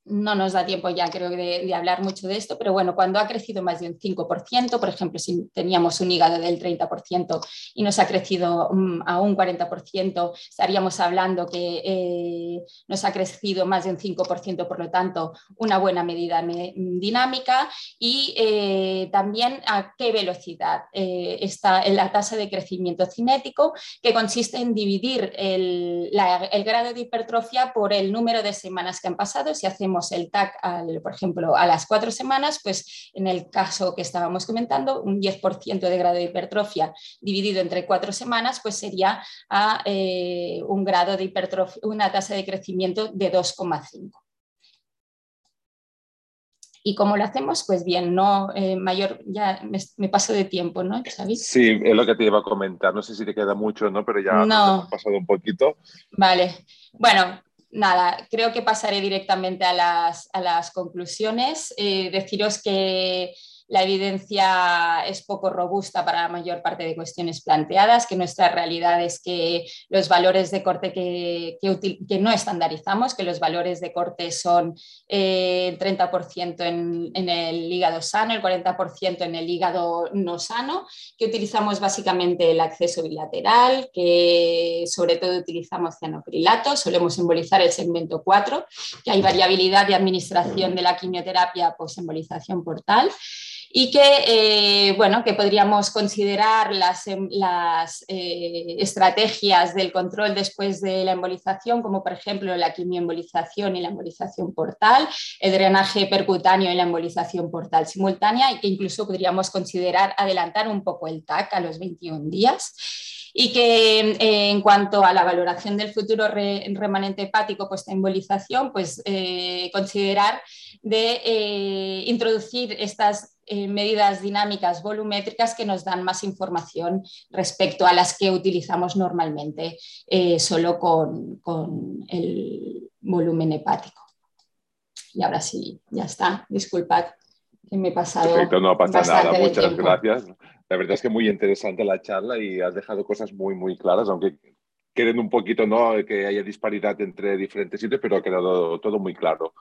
no nos da tiempo ya, creo, de, hablar mucho de esto, pero bueno, cuando ha crecido más de un 5%, por ejemplo, si teníamos un hígado del 30% y nos ha crecido mm, a un 40%, estaríamos hablando que eh, nos ha crecido más de un 5%, por lo tanto, una buena medida dinámica y eh, también a qué velocidad eh, está la tasa de crecimiento cinético, que consiste en dividir el, el grado de hipertrofia por el número de semanas que han pasado. Si hacemos el TAC, por ejemplo, a las cuatro semanas, pues en el caso que estábamos comentando, un 10% de grado de hipertrofia dividido entre cuatro semanas, pues sería a eh, un grado de hipertrofia, una tasa de crecimiento de 2,5. ¿Y cómo lo hacemos? Pues bien, no eh, mayor, ya me, paso de tiempo, ¿no? Sí, es lo que te iba a comentar. No sé si te queda mucho, ¿no? Pero ya no. hemos pasado un poquito. Vale. Bueno, nada, creo que pasaré directamente a las, a las conclusiones. Eh, deciros que la evidencia es poco robusta para la mayor parte de cuestiones planteadas, que nuestra realidad es que los valores de corte que, no estandarizamos, que los valores de corte son eh, el 30% en, el hígado sano, el 40% en el hígado no sano, que utilizamos básicamente el acceso bilateral, que sobre todo utilizamos cianocrilato, solemos embolizar el segmento 4, que hay variabilidad de administración de la quimioterapia post-embolización portal y que, eh, bueno, que podríamos considerar las, em, las eh, estrategias del control después de la embolización, como por ejemplo la quimioembolización y la embolización portal, el drenaje percutáneo y la embolización portal simultánea, y que incluso podríamos considerar adelantar un poco el TAC a los 21 días. Y que eh, en cuanto a la valoración del futuro remanente hepático post-embolización, pues considerar de introducir estas eh, medidas dinámicas volumétricas que nos dan más información respecto a las que utilizamos normalmente eh, solo con, el volumen hepático. Y ahora sí, ya está. Disculpad que me he pasado. Perfecto, no pasa nada. Muchas gracias. La verdad es que muy interesante la charla y has dejado cosas muy, muy claras, aunque queden un poquito, ¿no? Que haya disparidad entre diferentes sitios, pero ha quedado todo muy claro.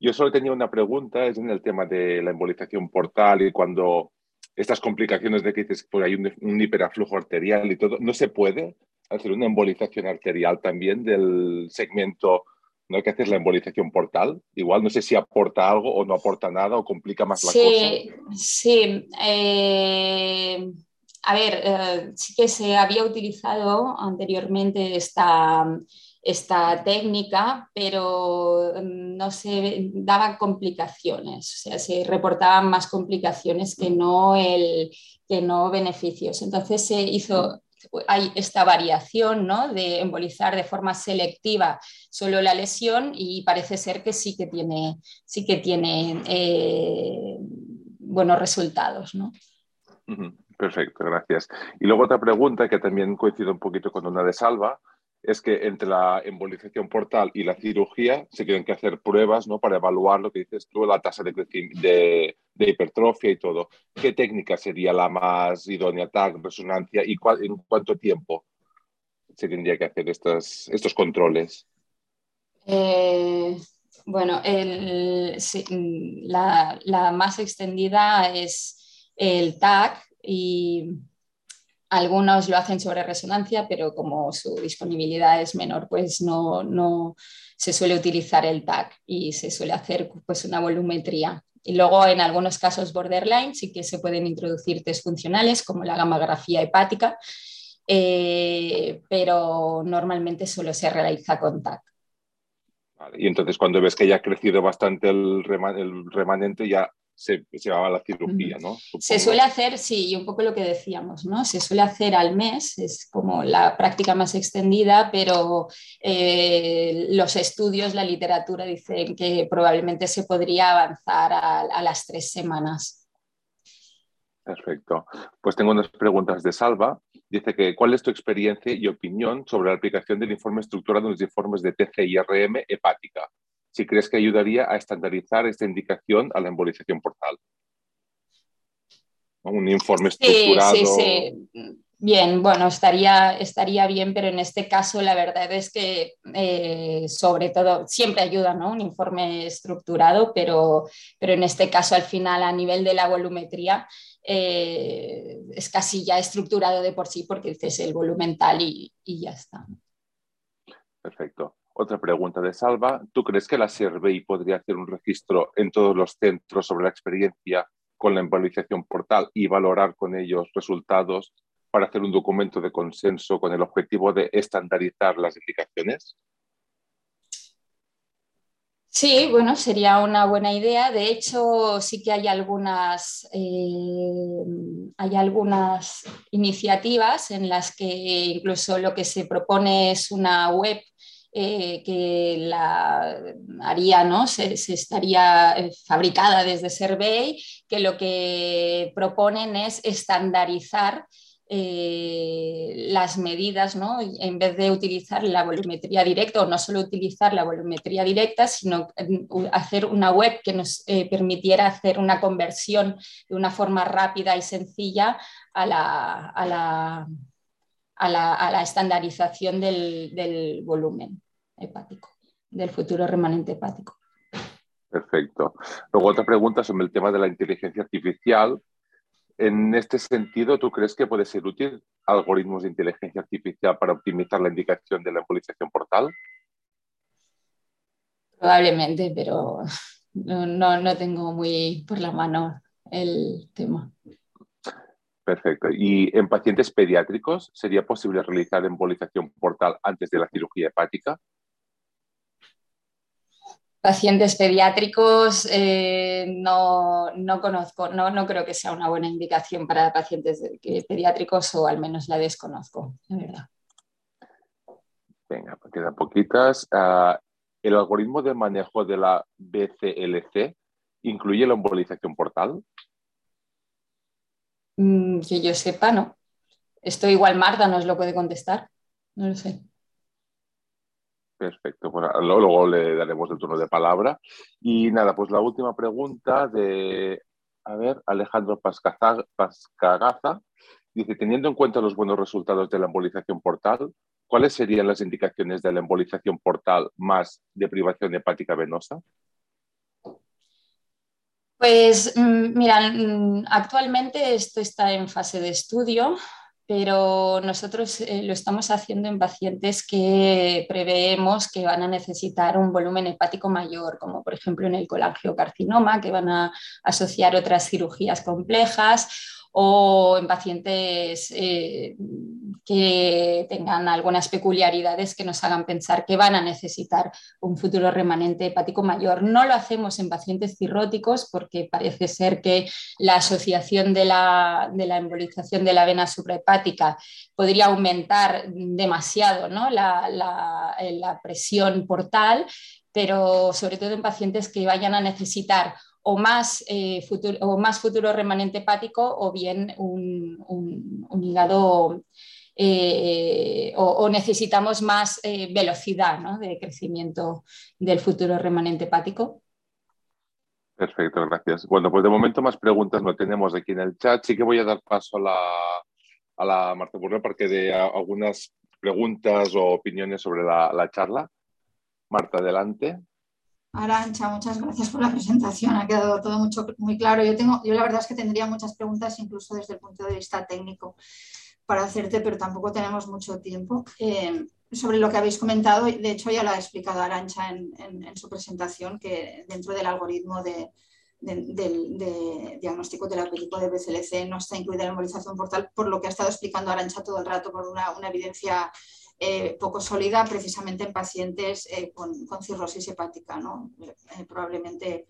Yo solo tenía una pregunta, es en el tema de la embolización portal y cuando estas complicaciones de que dices que hay un, hiperaflujo arterial y todo, ¿no se puede hacer una embolización arterial también del segmento ¿no? que haces la embolización portal? Igual no sé si aporta algo o no aporta nada o complica más la sí, cosa. Sí, eh, a ver, eh, sí que se había utilizado anteriormente esta esta técnica, pero mm, no se daban complicaciones, o sea, se reportaban más complicaciones que no, el, que no beneficios. Entonces se hizo, hay esta variación ¿no? de embolizar de forma selectiva solo la lesión y parece ser que sí que tiene, sí que tiene eh, buenos resultados. ¿no? Perfecto, gracias. Y luego otra pregunta que también coincide un poquito con una de Salva, es que entre la embolización portal y la cirugía se tienen que hacer pruebas ¿no? para evaluar lo que dices tú, la tasa de, de, de hipertrofia y todo. ¿Qué técnica sería la más idónea, TAC, resonancia y en cuánto tiempo se tendría que hacer estos, controles? Eh, bueno, la, la más extendida es el TAC y algunos lo hacen sobre resonancia, pero como su disponibilidad es menor, pues no, no se suele utilizar el TAC y se suele hacer pues, una volumetría. Y luego en algunos casos borderline sí que se pueden introducir test funcionales como la gamografía hepática, eh, pero normalmente solo se realiza con TAC. y entonces cuando ves que ya ha crecido bastante el, el remanente, ya se, se va a la cirugía, ¿no? Se suele hacer, sí, y un poco lo que decíamos, ¿no? Se suele hacer al mes, es como la práctica más extendida, pero eh, los estudios, la literatura dicen que probablemente se podría avanzar a, las tres semanas. Perfecto. Pues tengo unas preguntas de Salva. Dice que, ¿cuál es tu experiencia y opinión sobre la aplicación del informe estructurado en los informes de TCIRM hepática? Si crees que ayudaría a estandarizar esta indicación a la embolización portal. Un informe estructurado. Sí, sí, Bien, bueno, estaría, estaría bien, pero en este caso la verdad es que eh, sobre todo siempre ayuda ¿no? un informe estructurado, pero, pero en este caso al final a nivel de la volumetría eh, es casi ya estructurado de por sí porque es el volumen tal y, y ya está. Perfecto. Otra pregunta de Salva. ¿Tú crees que la Survey podría hacer un registro en todos los centros sobre la experiencia con la embolización portal y valorar con ellos resultados para hacer un documento de consenso con el objetivo de estandarizar las indicaciones? Sí, bueno, sería una buena idea. De hecho, sí que hay algunas, eh, hay algunas iniciativas en las que incluso lo que se propone es una web eh, que la haría, ¿no? Se, estaría eh, fabricada desde Survey, que lo que proponen es estandarizar eh, las medidas, ¿no? en vez de utilizar la volumetría directa o no solo utilizar la volumetría directa, sino hacer una web que nos permitiera hacer una conversión de una forma rápida y sencilla a la, a la, a la, estandarización del, del volumen hepático, del futuro remanente hepático. Perfecto. Luego otra pregunta sobre el tema de la inteligencia artificial en este sentido, ¿tú crees que puede ser útil algoritmos de inteligencia artificial para optimizar la indicación de la embolización portal? Probablemente, pero no, tengo muy por la mano el tema. Perfecto. ¿Y en pacientes pediátricos sería posible realizar embolización portal antes de la cirugía hepática? Pacientes pediátricos eh, no, conozco, no, creo que sea una buena indicación para pacientes pediátricos o al menos la desconozco, la verdad. Venga, pues quedan poquitas. Ah, ¿El algoritmo de manejo de la BCLC incluye la embolización portal? Mm, que yo sepa, no. Esto igual Marta nos lo puede contestar. No lo sé. Perfecto, bueno, luego le daremos el turno de palabra. Y nada, pues la última pregunta de, a ver, Alejandro Pascagaza, dice, teniendo en cuenta los buenos resultados de la embolización portal, ¿cuáles serían las indicaciones de la embolización portal más de privación hepática venosa? Pues mm, mira, mm, actualmente esto está en fase de estudio pero nosotros eh, lo estamos haciendo en pacientes que preveemos que van a necesitar un volumen hepático mayor, como por ejemplo en el colangiocarcinoma, que van a asociar otras cirugías complejas o en pacientes eh, que tengan algunas peculiaridades que nos hagan pensar que van a necesitar un futuro remanente hepático mayor. No lo hacemos en pacientes cirróticos porque parece ser que la asociación de la, embolización de la vena suprahepática podría aumentar demasiado la, la presión portal, pero sobre todo en pacientes que vayan a necesitar o más, eh, futuro, o más futuro remanente hepático o bien un, hígado eh, o, necesitamos más eh, velocidad de crecimiento del futuro remanente hepático. Perfecto, gracias. Bueno, pues de momento más preguntas no tenemos aquí en el chat. Sí que voy a dar paso a la, a la Marta Burro para que dé algunas preguntas o opiniones sobre la, la charla. Marta, adelante. Arancha, muchas gracias por la presentación. Ha quedado todo mucho, muy claro. Yo, tengo, yo la verdad es que tendría muchas preguntas, incluso desde el punto de vista técnico, para hacerte, pero tampoco tenemos mucho tiempo. Eh, sobre lo que habéis comentado, de hecho ya lo ha explicado Arancha en, su presentación, que dentro del algoritmo de, diagnóstico terapéutico de BCLC no está incluida la embolización portal, por lo que ha estado explicando Arancha todo el rato, por una evidencia eh, poco sólida precisamente en pacientes eh, con, cirrosis hepática. ¿no? Eh, probablemente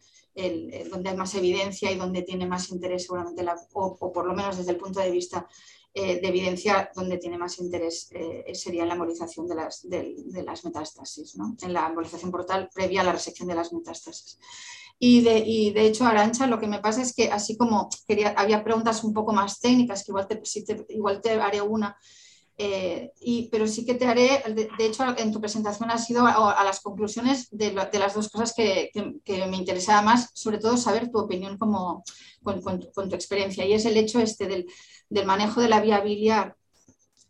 donde hay más evidencia y donde tiene más interés seguramente, o, por lo menos desde el punto de vista de evidencia, donde tiene más interés sería en la embolización de las, de, las metástasis, ¿no? en la embolización portal previa a la resección de las metástasis. Y de, y de, hecho, Arancha, lo que me pasa es que así como quería, había preguntas un poco más técnicas, que igual te, igual te haré una, eh, y, pero sí que te haré, de, hecho en tu presentación has ido a, las conclusiones de, las dos cosas que, me interesaba más, sobre todo saber tu opinión como, con, tu, experiencia, y es el hecho este del, manejo de la vía biliar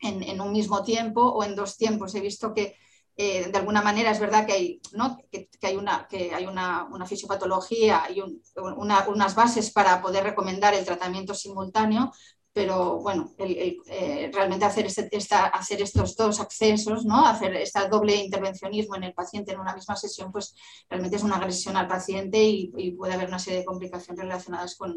en, un mismo tiempo o en dos tiempos. He visto que eh, de alguna manera es verdad que hay, ¿no? que, hay, una, que hay una, una fisiopatología y unas bases para poder recomendar el tratamiento simultáneo, pero bueno, eh, realmente hacer, este, hacer estos dos accesos, ¿no? hacer este doble intervencionismo en el paciente en una misma sesión, pues realmente es una agresión al paciente y, y puede haber una serie de complicaciones relacionadas con,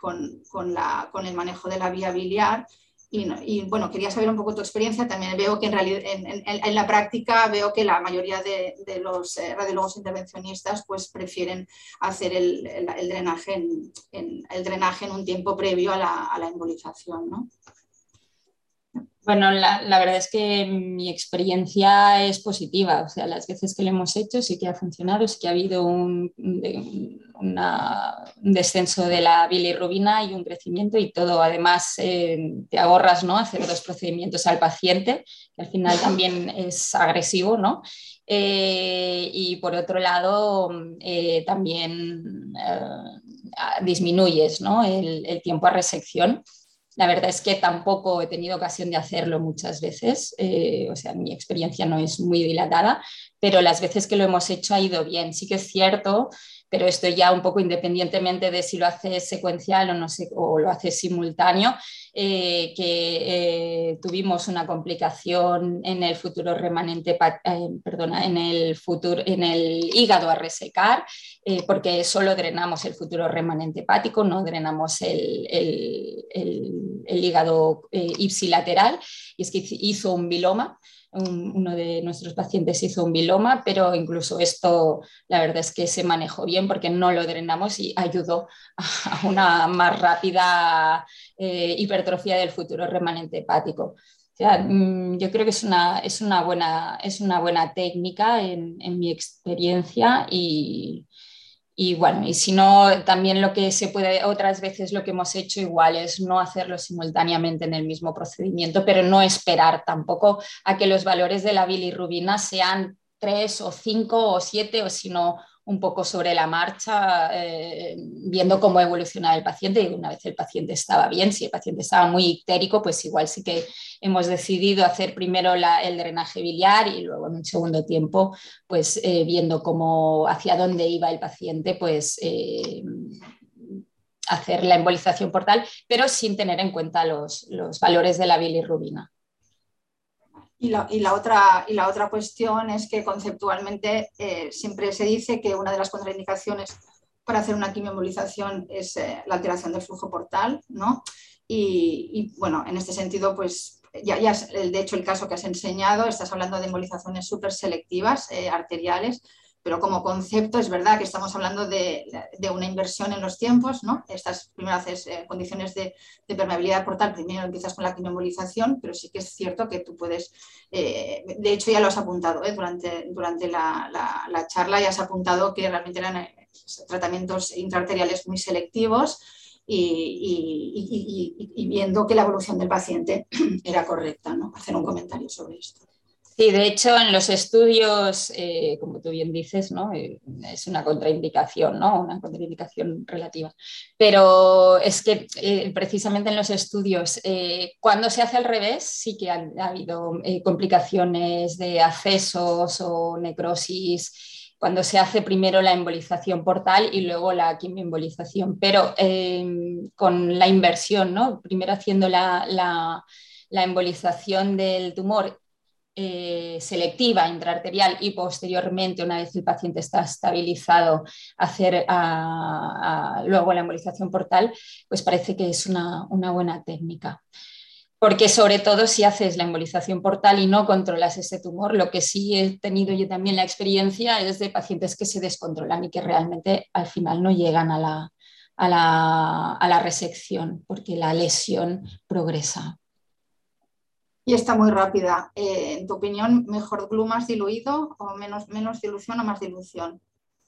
con, con, la, con el manejo de la vía biliar y, bueno, quería saber un poco tu experiencia. También veo que en, realidad, en, la práctica veo que la mayoría de, los eh, radiólogos intervencionistas pues prefieren hacer el, drenaje, en, el drenaje en un tiempo previo a la, a la embolización. ¿no? Bueno, la, verdad es que mi experiencia es positiva. O sea, las veces que lo hemos hecho sí que ha funcionado, sí que ha habido un, descenso de la bilirrubina y un crecimiento y todo. Además, eh, te ahorras ¿no? hacer dos procedimientos al paciente, que al final también es agresivo, ¿no? Eh, y por otro lado, eh, también disminuyes ¿no? el, el tiempo a resección la verdad es que tampoco he tenido ocasión de hacerlo muchas veces, eh, o sea, mi experiencia no es muy dilatada, pero las veces que lo hemos hecho ha ido bien. Sí que es cierto pero esto ya un poco independientemente de si lo haces secuencial o, no o lo haces simultáneo, eh, que eh, tuvimos una complicación en el futuro remanente, eh, perdona, en el, futuro, en el hígado a resecar, porque solo drenamos el futuro remanente hepático, no drenamos el, el, el hígado ipsilateral, y es que hizo un biloma uno de nuestros pacientes hizo un biloma, pero incluso esto la verdad es que se manejó bien porque no lo drenamos y ayudó a una más rápida eh, hipertrofia del futuro remanente hepático. Mm, yo creo que es una, es una, buena, es una buena técnica en, en mi experiencia y, y bueno, y si no, también lo que se puede, otras veces lo que hemos hecho igual es no hacerlo simultáneamente en el mismo procedimiento, pero no esperar tampoco a que los valores de la bilirrubina sean tres o cinco o siete o si no un poco sobre la marcha, eh, viendo cómo evolucionaba el paciente. Y una vez el paciente estaba bien, si el paciente estaba muy ictérico, pues igual sí que hemos decidido hacer primero el drenaje biliar y luego en un segundo tiempo, pues eh, viendo cómo hacia dónde iba el paciente, pues eh, hacer la embolización portal, pero sin tener en cuenta los, los valores de la bilirrubina. Y la, otra, y la otra cuestión es que conceptualmente eh, siempre se dice que una de las contraindicaciones para hacer una quimioembolización es eh, la alteración del flujo portal, ¿no? Y, bueno, en este sentido, pues ya, ya de hecho el caso que has enseñado, estás hablando de embolizaciones súper selectivas, eh, arteriales, pero como concepto es verdad que estamos hablando de, una inversión en los tiempos, ¿no? Estas primero haces eh, condiciones de, permeabilidad portal, primero empiezas con la quimioembolización, pero sí que es cierto que tú puedes, eh, de hecho ya lo has apuntado ¿eh? durante, durante la, charla, ya has apuntado que realmente eran tratamientos intraarteriales muy selectivos y, y, viendo que la evolución del paciente era correcta, ¿no? Hacer un comentario sobre esto. Sí, de hecho, en los estudios, eh, como tú bien dices, ¿no? Eh, es una contraindicación, ¿no? una contraindicación relativa. Pero es que eh, precisamente en los estudios, cuando se hace al revés, sí que ha, habido complicaciones de accesos o necrosis cuando se hace primero la embolización portal y luego la quimioembolización, pero con la inversión, ¿no? primero haciendo la, la embolización del tumor eh, selectiva intraarterial y posteriormente, una vez el paciente está estabilizado, hacer luego la embolización portal, pues parece que es una, buena técnica. Porque sobre todo si haces la embolización portal y no controlas ese tumor, lo que sí he tenido yo también la experiencia es de pacientes que se descontrolan y que realmente al final no llegan a la, a la resección porque la lesión progresa y está muy rápida. Eh, en tu opinión, ¿mejor glue más diluido o menos, menos dilución o más dilución?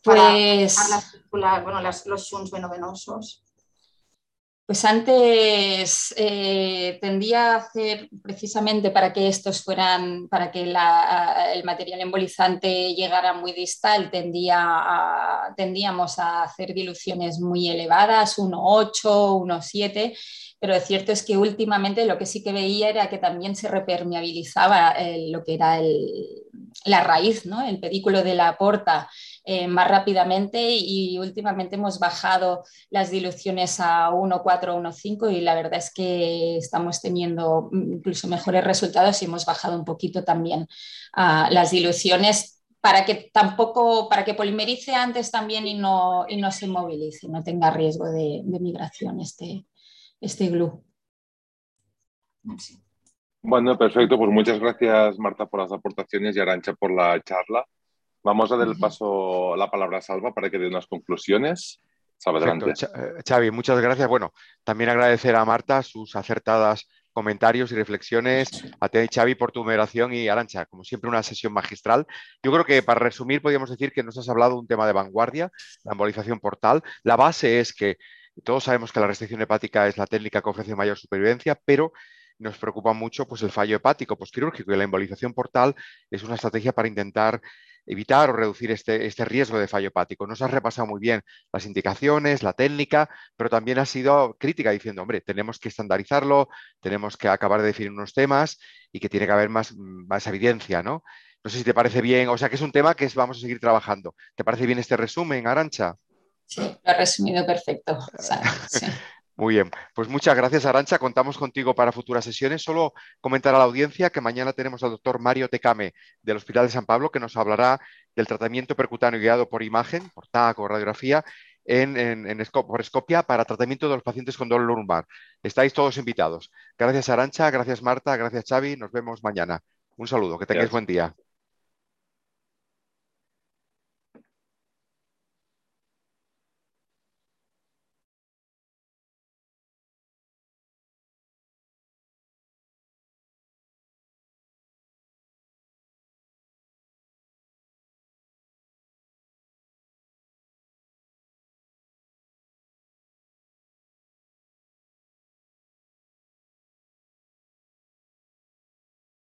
Para pues... bueno, los shunts venovenosos. Pues antes eh, tendía a hacer precisamente para que estos fueran, para que el material embolizante llegara muy distal, tendía tendíamos a hacer diluciones muy elevadas, 1,8, 1,7, pero lo cierto es que últimamente lo que sí que veía era que también se repermeabilizaba lo que era la raíz, ¿no? el pedículo de la porta eh, más rápidamente y últimamente hemos bajado las diluciones a 1,4, 1,5 y la verdad es que estamos teniendo incluso mejores resultados y hemos bajado un poquito también las diluciones para que tampoco, para que polimerice antes también y no, y no se movilice, no tenga riesgo de, migración este, este glue. Bueno, perfecto. Pues muchas gracias, Marta, por las aportaciones y Arancha por la charla. Vamos a dar el paso, la palabra a Salva para que dé unas conclusiones. Salva, adelante. Eh, Xavi, muchas gracias. Bueno, también agradecer a Marta sus acertadas comentarios y reflexiones. A ti, Xavi, por tu moderación y Arancha, como siempre, una sesión magistral. Yo creo que para resumir, podríamos decir que nos has hablado de un tema de vanguardia, la embolización portal. La base es que todos sabemos que la restricción hepática es la técnica que ofrece mayor supervivencia, pero nos preocupa mucho pues, el fallo hepático postquirúrgico y la embolización portal es una estrategia para intentar evitar o reducir este, este, riesgo de fallo hepático. Nos has repasado muy bien las indicaciones, la técnica, pero también has sido crítica diciendo, hombre, tenemos que estandarizarlo, tenemos que acabar de definir unos temas y que tiene que haber más, más evidencia, ¿no? No sé si te parece bien, o sea que es un tema que vamos a seguir trabajando. ¿Te parece bien este resumen, Arancha? Sí, lo ha resumido perfecto. Muy bien, pues muchas gracias Arancha, contamos contigo para futuras sesiones. Solo comentar a la audiencia que mañana tenemos al doctor Mario Tecame del Hospital de San Pablo que nos hablará del tratamiento percutáneo guiado por imagen, por TAC o radiografía en, en, por escopia para tratamiento de los pacientes con dolor lumbar. Estáis todos invitados. Gracias Arancha, gracias Marta, gracias Xavi, nos vemos mañana. Un saludo, que tengáis buen día.